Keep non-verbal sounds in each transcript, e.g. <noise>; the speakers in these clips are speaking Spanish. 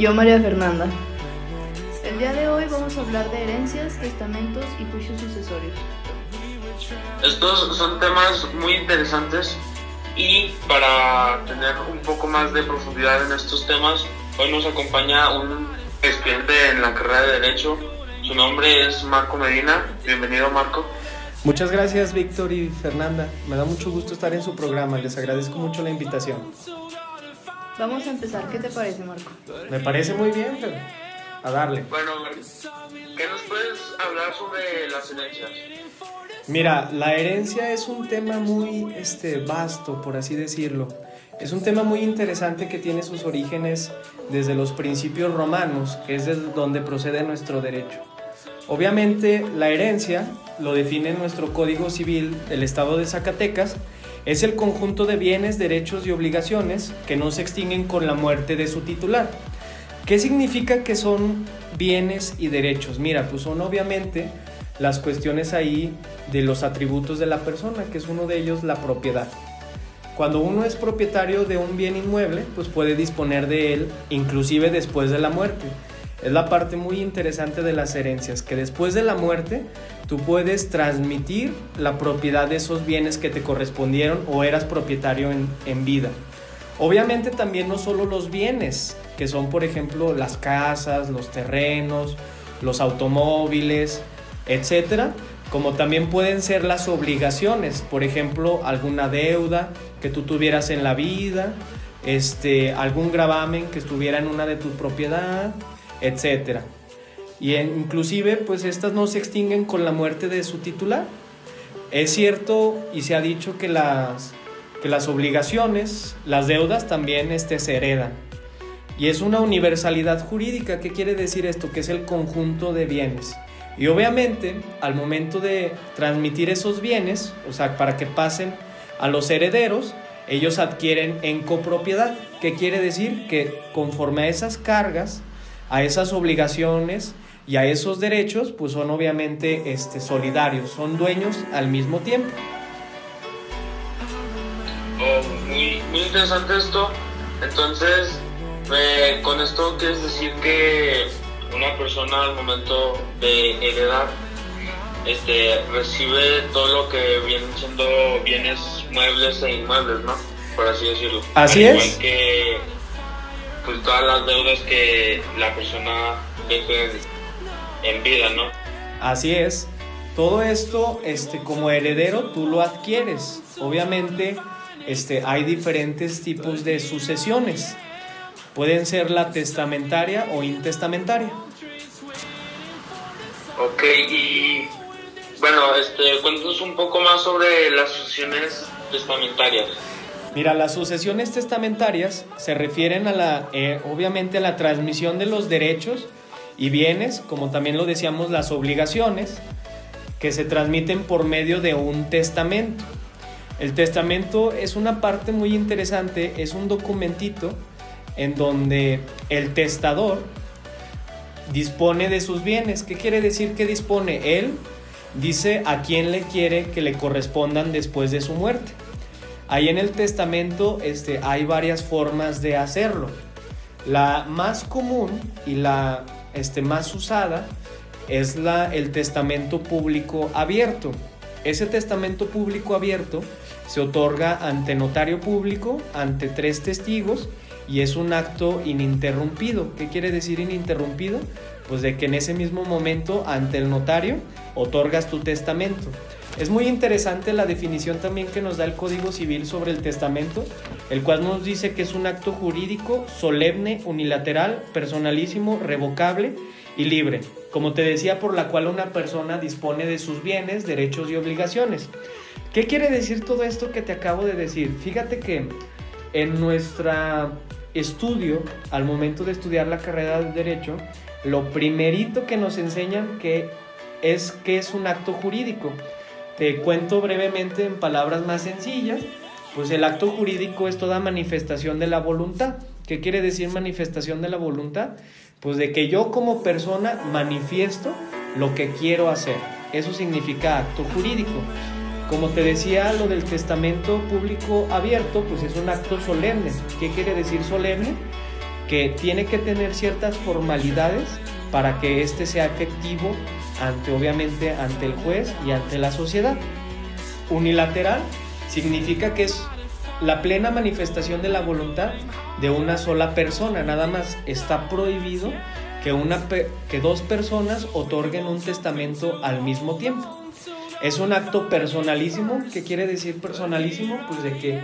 yo María Fernanda. El día de hoy vamos a hablar de herencias, testamentos y juicios sucesorios. Estos son temas muy interesantes y para tener un poco más de profundidad en estos temas, hoy nos acompaña un estudiante en la carrera de Derecho. Su nombre es Marco Medina. Bienvenido, Marco. Muchas gracias Víctor y Fernanda. Me da mucho gusto estar en su programa. Les agradezco mucho la invitación. Vamos a empezar. ¿Qué te parece, Marco? Me parece muy bien, pero a darle. Bueno, ¿qué nos puedes hablar sobre las herencias? Mira, la herencia es un tema muy este, vasto, por así decirlo. Es un tema muy interesante que tiene sus orígenes desde los principios romanos, que es desde donde procede nuestro derecho. Obviamente, la herencia, lo define nuestro Código Civil del Estado de Zacatecas, es el conjunto de bienes, derechos y obligaciones que no se extinguen con la muerte de su titular. ¿Qué significa que son bienes y derechos? Mira, pues son obviamente las cuestiones ahí de los atributos de la persona, que es uno de ellos la propiedad. Cuando uno es propietario de un bien inmueble, pues puede disponer de él inclusive después de la muerte. Es la parte muy interesante de las herencias, que después de la muerte tú puedes transmitir la propiedad de esos bienes que te correspondieron o eras propietario en, en vida. Obviamente también no solo los bienes, que son por ejemplo las casas, los terrenos, los automóviles, etcétera, como también pueden ser las obligaciones, por ejemplo, alguna deuda que tú tuvieras en la vida, este, algún gravamen que estuviera en una de tus propiedades, etcétera. Y inclusive, pues estas no se extinguen con la muerte de su titular. Es cierto y se ha dicho que las, que las obligaciones, las deudas también este, se heredan. Y es una universalidad jurídica. ¿Qué quiere decir esto? Que es el conjunto de bienes. Y obviamente, al momento de transmitir esos bienes, o sea, para que pasen a los herederos, ellos adquieren en copropiedad. ¿Qué quiere decir? Que conforme a esas cargas, a esas obligaciones y a esos derechos, pues son obviamente este, solidarios, son dueños al mismo tiempo. Oh, muy, muy interesante esto. Entonces, eh, con esto quieres decir que una persona al momento de heredar este, recibe todo lo que vienen siendo bienes muebles e inmuebles, ¿no? Por así decirlo. Así Al es. Igual que pues, todas las deudas que la persona deje en vida, ¿no? Así es. Todo esto, este, como heredero, tú lo adquieres. Obviamente, este, hay diferentes tipos de sucesiones. Pueden ser la testamentaria o intestamentaria. Ok, y bueno, este, cuéntanos un poco más sobre las sucesiones testamentarias. Mira, las sucesiones testamentarias se refieren a la, eh, obviamente, a la transmisión de los derechos y bienes, como también lo decíamos, las obligaciones, que se transmiten por medio de un testamento. El testamento es una parte muy interesante, es un documentito en donde el testador dispone de sus bienes. ¿Qué quiere decir que dispone? Él dice a quién le quiere que le correspondan después de su muerte. Ahí en el testamento este, hay varias formas de hacerlo. La más común y la este, más usada es la, el testamento público abierto. Ese testamento público abierto se otorga ante notario público, ante tres testigos y es un acto ininterrumpido. ¿Qué quiere decir ininterrumpido? Pues de que en ese mismo momento ante el notario otorgas tu testamento. Es muy interesante la definición también que nos da el Código Civil sobre el testamento, el cual nos dice que es un acto jurídico solemne, unilateral, personalísimo, revocable y libre, como te decía, por la cual una persona dispone de sus bienes, derechos y obligaciones. ¿Qué quiere decir todo esto que te acabo de decir? Fíjate que en nuestro estudio, al momento de estudiar la carrera de Derecho, lo primerito que nos enseñan que es que es un acto jurídico. Te cuento brevemente en palabras más sencillas, pues el acto jurídico es toda manifestación de la voluntad. ¿Qué quiere decir manifestación de la voluntad? Pues de que yo como persona manifiesto lo que quiero hacer. Eso significa acto jurídico. Como te decía, lo del testamento público abierto, pues es un acto solemne. ¿Qué quiere decir solemne? Que tiene que tener ciertas formalidades para que éste sea efectivo ante obviamente ante el juez y ante la sociedad. Unilateral significa que es la plena manifestación de la voluntad de una sola persona, nada más está prohibido que, una, que dos personas otorguen un testamento al mismo tiempo. Es un acto personalísimo, ¿qué quiere decir personalísimo? Pues de que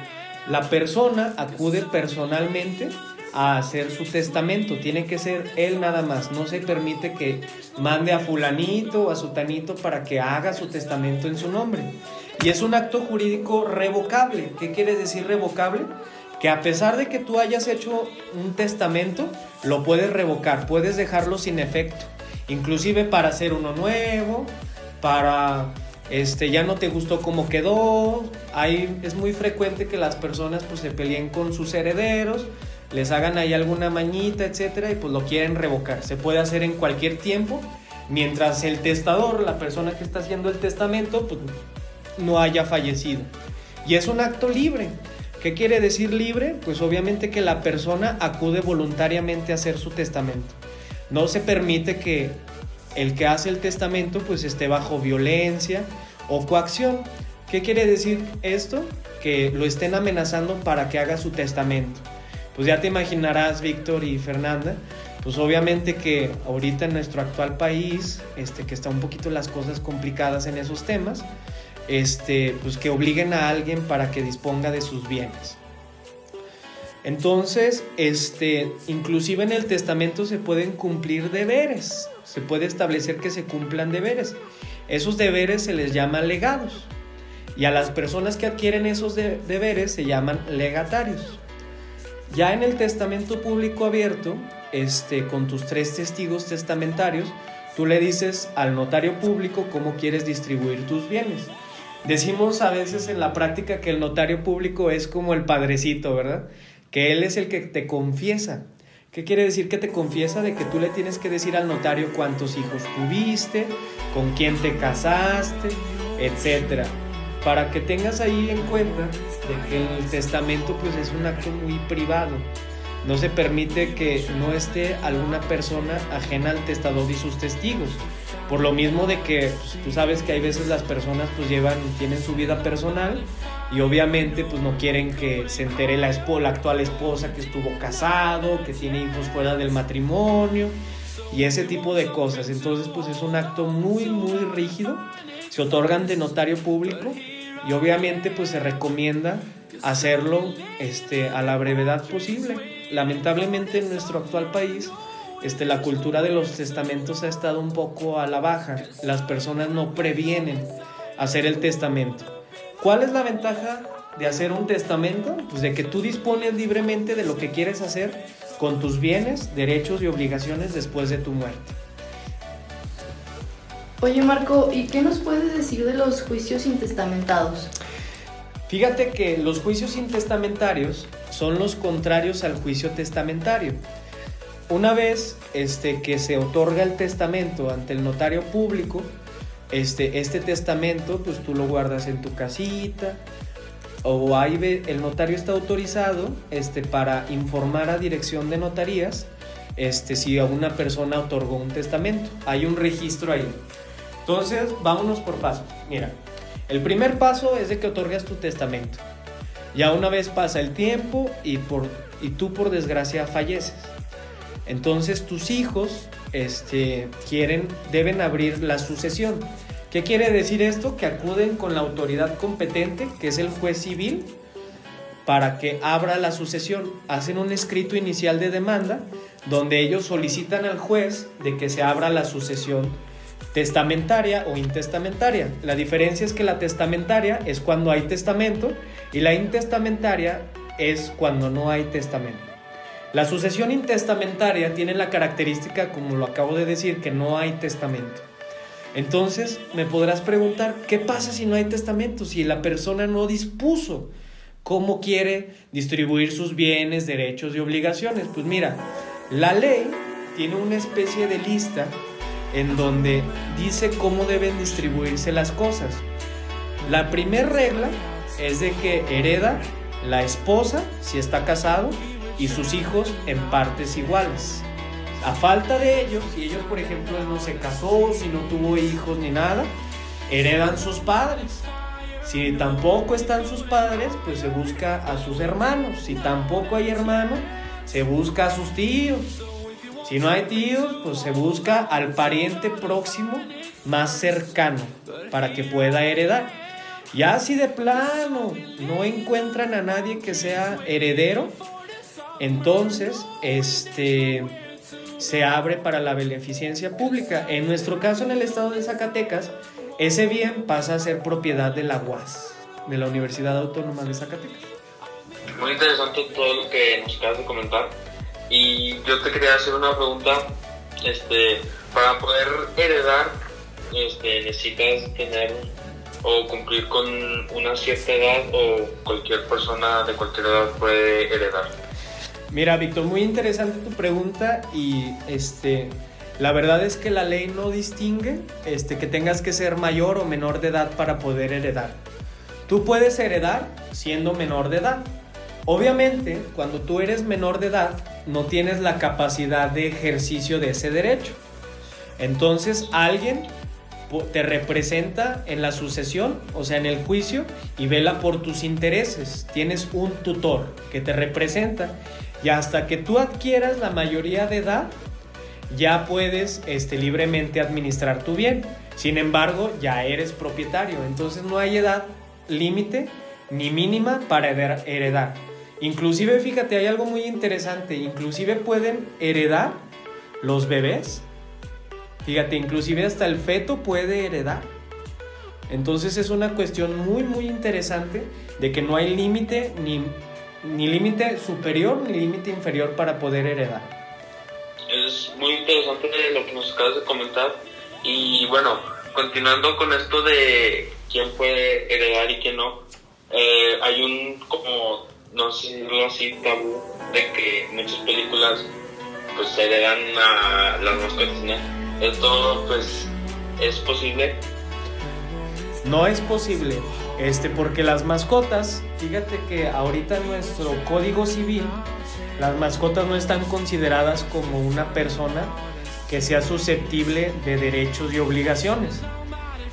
la persona acude personalmente a hacer su testamento. Tiene que ser él nada más. No se permite que mande a fulanito o a sutanito para que haga su testamento en su nombre. Y es un acto jurídico revocable. ¿Qué quiere decir revocable? Que a pesar de que tú hayas hecho un testamento, lo puedes revocar, puedes dejarlo sin efecto. Inclusive para hacer uno nuevo, para este ya no te gustó cómo quedó. Hay, es muy frecuente que las personas pues se peleen con sus herederos les hagan ahí alguna mañita, etcétera, y pues lo quieren revocar. Se puede hacer en cualquier tiempo, mientras el testador, la persona que está haciendo el testamento, pues no haya fallecido. Y es un acto libre. ¿Qué quiere decir libre? Pues obviamente que la persona acude voluntariamente a hacer su testamento. No se permite que el que hace el testamento pues esté bajo violencia o coacción. ¿Qué quiere decir esto? Que lo estén amenazando para que haga su testamento pues ya te imaginarás, Víctor y Fernanda, pues obviamente que ahorita en nuestro actual país, este, que está un poquito las cosas complicadas en esos temas, este, pues que obliguen a alguien para que disponga de sus bienes. Entonces, este, inclusive en el testamento se pueden cumplir deberes, se puede establecer que se cumplan deberes. Esos deberes se les llaman legados y a las personas que adquieren esos deberes se llaman legatarios. Ya en el testamento público abierto, este, con tus tres testigos testamentarios, tú le dices al notario público cómo quieres distribuir tus bienes. Decimos a veces en la práctica que el notario público es como el padrecito, ¿verdad? Que él es el que te confiesa. ¿Qué quiere decir que te confiesa? De que tú le tienes que decir al notario cuántos hijos tuviste, con quién te casaste, etcétera para que tengas ahí en cuenta de que el testamento pues es un acto muy privado. No se permite que no esté alguna persona ajena al testador y sus testigos. Por lo mismo de que pues, tú sabes que hay veces las personas pues llevan, tienen su vida personal y obviamente pues no quieren que se entere la, la actual esposa que estuvo casado, que tiene hijos fuera del matrimonio y ese tipo de cosas. Entonces pues es un acto muy muy rígido. Se otorgan de notario público y obviamente pues se recomienda hacerlo este, a la brevedad posible. Lamentablemente en nuestro actual país este, la cultura de los testamentos ha estado un poco a la baja. Las personas no previenen hacer el testamento. ¿Cuál es la ventaja de hacer un testamento? Pues de que tú dispones libremente de lo que quieres hacer con tus bienes, derechos y obligaciones después de tu muerte. Oye Marco, ¿y qué nos puedes decir de los juicios intestamentados? Fíjate que los juicios intestamentarios son los contrarios al juicio testamentario. Una vez este, que se otorga el testamento ante el notario público, este, este testamento pues tú lo guardas en tu casita o ahí el notario está autorizado este, para informar a dirección de notarías este, si a una persona otorgó un testamento. Hay un registro ahí. Entonces, vámonos por paso. Mira, el primer paso es de que otorgas tu testamento. Ya una vez pasa el tiempo y tú por desgracia falleces. Entonces tus hijos este, quieren, deben abrir la sucesión. ¿Qué quiere decir esto? Que acuden con la autoridad competente, que es el juez civil, para que abra la sucesión. Hacen un escrito inicial de demanda donde ellos solicitan al juez de que se abra la sucesión testamentaria o intestamentaria. La diferencia es que la testamentaria es cuando hay testamento y la intestamentaria es cuando no hay testamento. La sucesión intestamentaria tiene la característica, como lo acabo de decir, que no hay testamento. Entonces me podrás preguntar, ¿qué pasa si no hay testamento? Si la persona no dispuso cómo quiere distribuir sus bienes, derechos y obligaciones. Pues mira, la ley tiene una especie de lista en donde dice cómo deben distribuirse las cosas. La primera regla es de que hereda la esposa si está casado y sus hijos en partes iguales. A falta de ellos, si ellos por ejemplo no se casó, si no tuvo hijos ni nada, heredan sus padres. Si tampoco están sus padres, pues se busca a sus hermanos. Si tampoco hay hermanos, se busca a sus tíos. Si no hay tíos, pues se busca al pariente próximo más cercano para que pueda heredar. Ya si de plano no encuentran a nadie que sea heredero, entonces este se abre para la beneficencia pública. En nuestro caso en el estado de Zacatecas, ese bien pasa a ser propiedad de la UAS, de la Universidad Autónoma de Zacatecas. Muy interesante todo lo que nos acabas de comentar. Y yo te quería hacer una pregunta. Este, para poder heredar, este, necesitas tener o cumplir con una cierta edad o cualquier persona de cualquier edad puede heredar. Mira, Víctor, muy interesante tu pregunta y este la verdad es que la ley no distingue este que tengas que ser mayor o menor de edad para poder heredar. Tú puedes heredar siendo menor de edad. Obviamente, cuando tú eres menor de edad, no tienes la capacidad de ejercicio de ese derecho. Entonces, alguien te representa en la sucesión, o sea, en el juicio, y vela por tus intereses. Tienes un tutor que te representa y hasta que tú adquieras la mayoría de edad, ya puedes este, libremente administrar tu bien. Sin embargo, ya eres propietario, entonces no hay edad límite ni mínima para heredar. Inclusive, fíjate, hay algo muy interesante, inclusive pueden heredar los bebés. Fíjate, inclusive hasta el feto puede heredar. Entonces es una cuestión muy muy interesante de que no hay límite ni, ni límite superior ni límite inferior para poder heredar. Es muy interesante lo que nos acabas de comentar. Y bueno, continuando con esto de quién puede heredar y quién no, eh, hay un como, no decirlo así, tabú de que muchas películas pues heredan a las mascotas, ¿no? Esto pues es posible. No es posible, este, porque las mascotas, fíjate que ahorita en nuestro código civil, las mascotas no están consideradas como una persona que sea susceptible de derechos y obligaciones.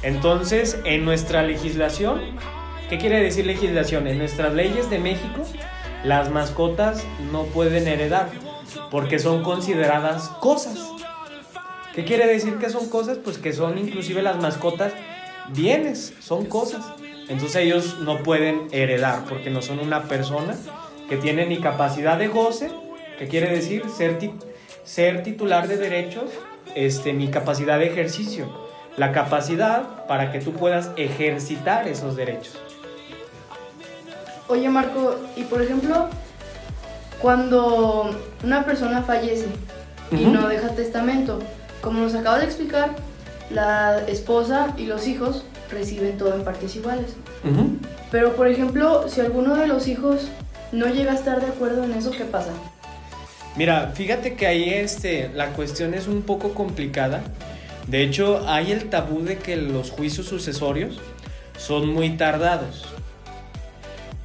Entonces, en nuestra legislación, ¿qué quiere decir legislación? En nuestras leyes de México, las mascotas no pueden heredar porque son consideradas cosas. ¿Qué quiere decir que son cosas? Pues que son inclusive las mascotas bienes, son cosas. Entonces ellos no pueden heredar porque no son una persona que tiene ni capacidad de goce, que quiere decir ser, ser titular de derechos, este, ni capacidad de ejercicio. La capacidad para que tú puedas ejercitar esos derechos. Oye Marco, y por ejemplo, cuando una persona fallece y no deja testamento, como nos acabas de explicar, la esposa y los hijos reciben todo en partes iguales. Pero por ejemplo, si alguno de los hijos no llega a estar de acuerdo en eso, ¿qué pasa? Mira, fíjate que ahí este, la cuestión es un poco complicada. De hecho, hay el tabú de que los juicios sucesorios son muy tardados.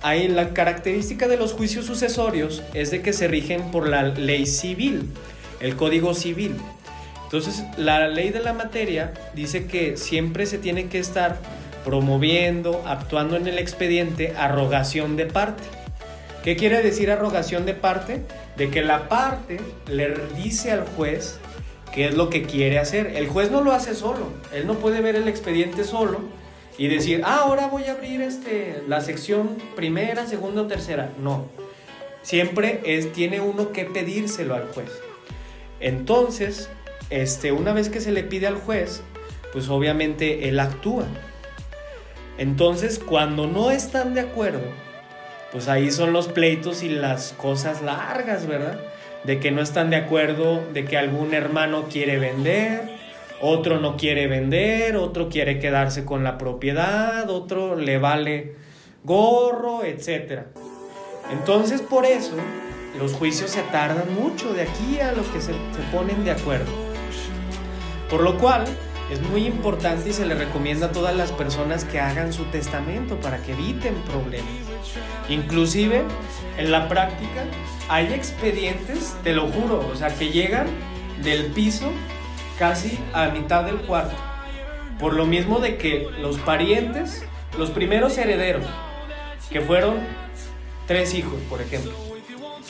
Ahí la característica de los juicios sucesorios es de que se rigen por la ley civil, el código civil. Entonces, la ley de la materia dice que siempre se tiene que estar promoviendo, actuando en el expediente, arrogación de parte. ¿Qué quiere decir arrogación de parte? De que la parte le dice al juez qué es lo que quiere hacer. El juez no lo hace solo, él no puede ver el expediente solo y decir, ah, ahora voy a abrir este, la sección primera, segunda o tercera. No, siempre es, tiene uno que pedírselo al juez. Entonces, este, una vez que se le pide al juez, pues obviamente él actúa. Entonces, cuando no están de acuerdo, pues ahí son los pleitos y las cosas largas, ¿verdad? De que no están de acuerdo, de que algún hermano quiere vender, otro no quiere vender, otro quiere quedarse con la propiedad, otro le vale gorro, etc. Entonces, por eso, los juicios se tardan mucho de aquí a lo que se, se ponen de acuerdo. Por lo cual, es muy importante y se le recomienda a todas las personas que hagan su testamento para que eviten problemas. Inclusive, en la práctica, hay expedientes, te lo juro, o sea, que llegan del piso casi a mitad del cuarto. Por lo mismo de que los parientes, los primeros herederos, que fueron tres hijos, por ejemplo,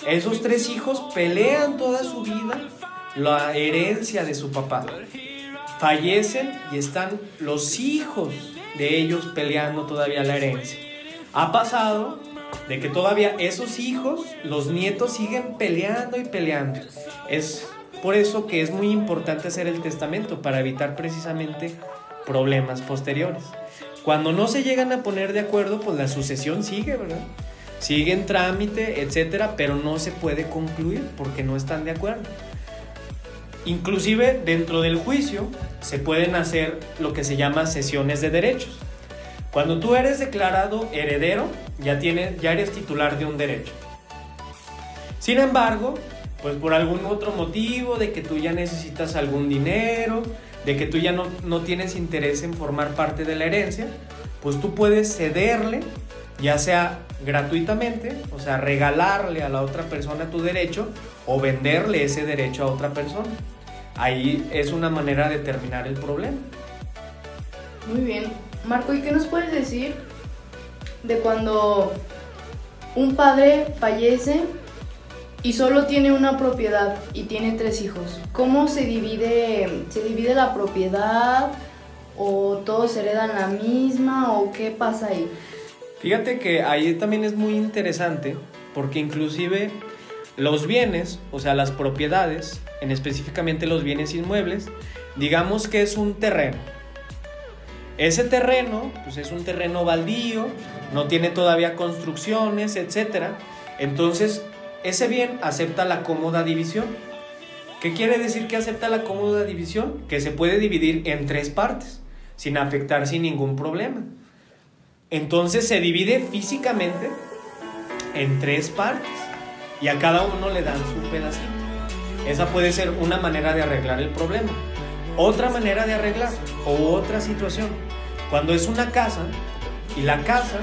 esos tres hijos pelean toda su vida la herencia de su papá fallecen y están los hijos de ellos peleando todavía la herencia. Ha pasado de que todavía esos hijos, los nietos siguen peleando y peleando. Es por eso que es muy importante hacer el testamento para evitar precisamente problemas posteriores. Cuando no se llegan a poner de acuerdo, pues la sucesión sigue, ¿verdad? Sigue en trámite, etcétera, pero no se puede concluir porque no están de acuerdo. Inclusive dentro del juicio se pueden hacer lo que se llama sesiones de derechos. Cuando tú eres declarado heredero, ya, tienes, ya eres titular de un derecho. Sin embargo, pues por algún otro motivo, de que tú ya necesitas algún dinero, de que tú ya no, no tienes interés en formar parte de la herencia, pues tú puedes cederle, ya sea gratuitamente, o sea, regalarle a la otra persona tu derecho o venderle ese derecho a otra persona. Ahí es una manera de terminar el problema. Muy bien. Marco, ¿y qué nos puedes decir de cuando un padre fallece y solo tiene una propiedad y tiene tres hijos? ¿Cómo se divide, se divide la propiedad o todos heredan la misma o qué pasa ahí? Fíjate que ahí también es muy interesante porque inclusive los bienes, o sea, las propiedades, en específicamente los bienes inmuebles, digamos que es un terreno. Ese terreno, pues es un terreno baldío, no tiene todavía construcciones, etc. Entonces, ese bien acepta la cómoda división. ¿Qué quiere decir que acepta la cómoda división? Que se puede dividir en tres partes, sin afectar sin ningún problema. Entonces se divide físicamente en tres partes y a cada uno le dan su pedacito. Esa puede ser una manera de arreglar el problema. Otra manera de arreglar o otra situación, cuando es una casa y la casa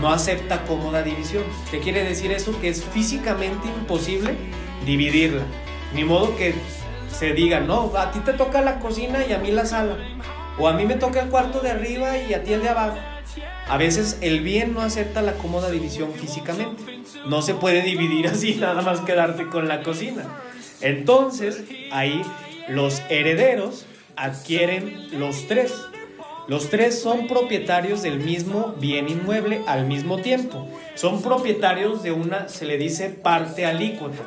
no acepta cómoda división. ¿Qué quiere decir eso? Que es físicamente imposible dividirla. Ni modo que se diga, no, a ti te toca la cocina y a mí la sala. O a mí me toca el cuarto de arriba y a ti el de abajo. A veces el bien no acepta la cómoda división físicamente. No se puede dividir así, <laughs> nada más quedarte con la cocina. Entonces, ahí los herederos adquieren los tres. Los tres son propietarios del mismo bien inmueble al mismo tiempo. Son propietarios de una, se le dice, parte alícuota.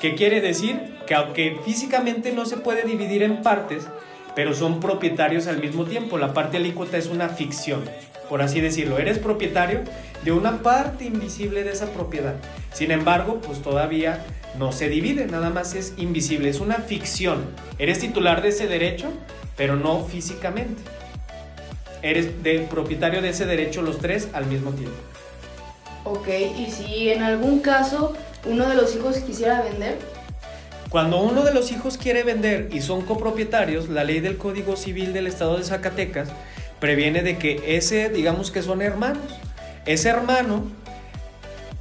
¿Qué quiere decir? Que aunque físicamente no se puede dividir en partes, pero son propietarios al mismo tiempo. La parte alícuota es una ficción, por así decirlo. Eres propietario de una parte invisible de esa propiedad. Sin embargo, pues todavía no se divide, nada más es invisible, es una ficción. Eres titular de ese derecho, pero no físicamente. Eres de, propietario de ese derecho los tres al mismo tiempo. Ok, y si en algún caso uno de los hijos quisiera vender, Cuando uno de los hijos quiere vender y son copropietarios, la ley del Código Civil del Estado de Zacatecas previene de que ese, digamos que son hermanos, ese hermano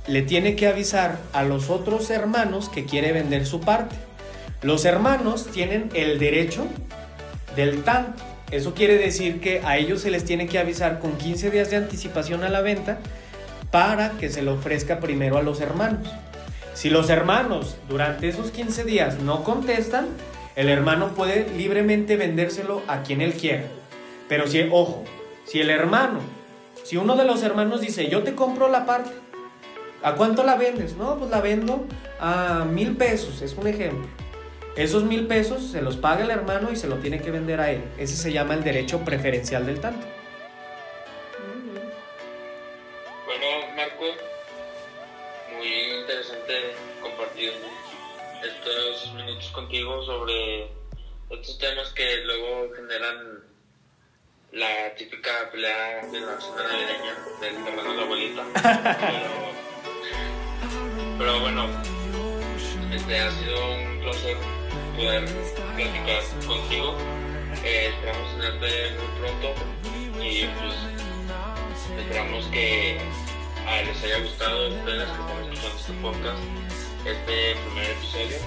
le tiene que avisar a los otros hermanos que quiere vender su parte. Los hermanos tienen el derecho del tanto. Eso quiere decir que a ellos se les tiene que avisar con 15 días de anticipación a la venta para que se lo ofrezca primero a los hermanos. Si los hermanos durante esos 15 días no contestan, el hermano puede libremente vendérselo a quien él quiera. Pero si, ojo, si el hermano, si uno de los hermanos dice, yo te compro la parte, ¿a cuánto la vendes? No, pues la vendo a mil pesos, es un ejemplo. Esos mil pesos se los paga el hermano y se lo tiene que vender a él. Ese se llama el derecho preferencial del tanto. Bueno, Marco, muy interesante compartir estos minutos contigo sobre estos temas que luego generan la típica pelea de la cena navideña del terreno de la abuelita. <laughs> Pero, pero bueno, este ha sido un placer poder platicar contigo. Eh, esperamos tenerte muy pronto y pues Esperamos que les haya gustado que están escuchando este podcast, este primer episodio.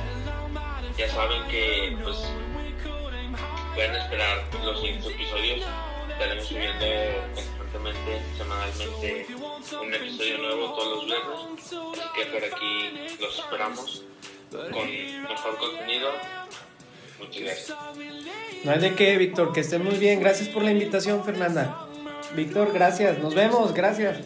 Ya saben que pues pueden esperar los siguientes episodios. Estaremos subiendo constantemente, semanalmente, un episodio nuevo todos los viernes. Así que por aquí los esperamos con mejor contenido. Muchas gracias. No hay de qué, Víctor, que estén muy bien. Gracias por la invitación, Fernanda. Víctor, gracias. Nos vemos, gracias.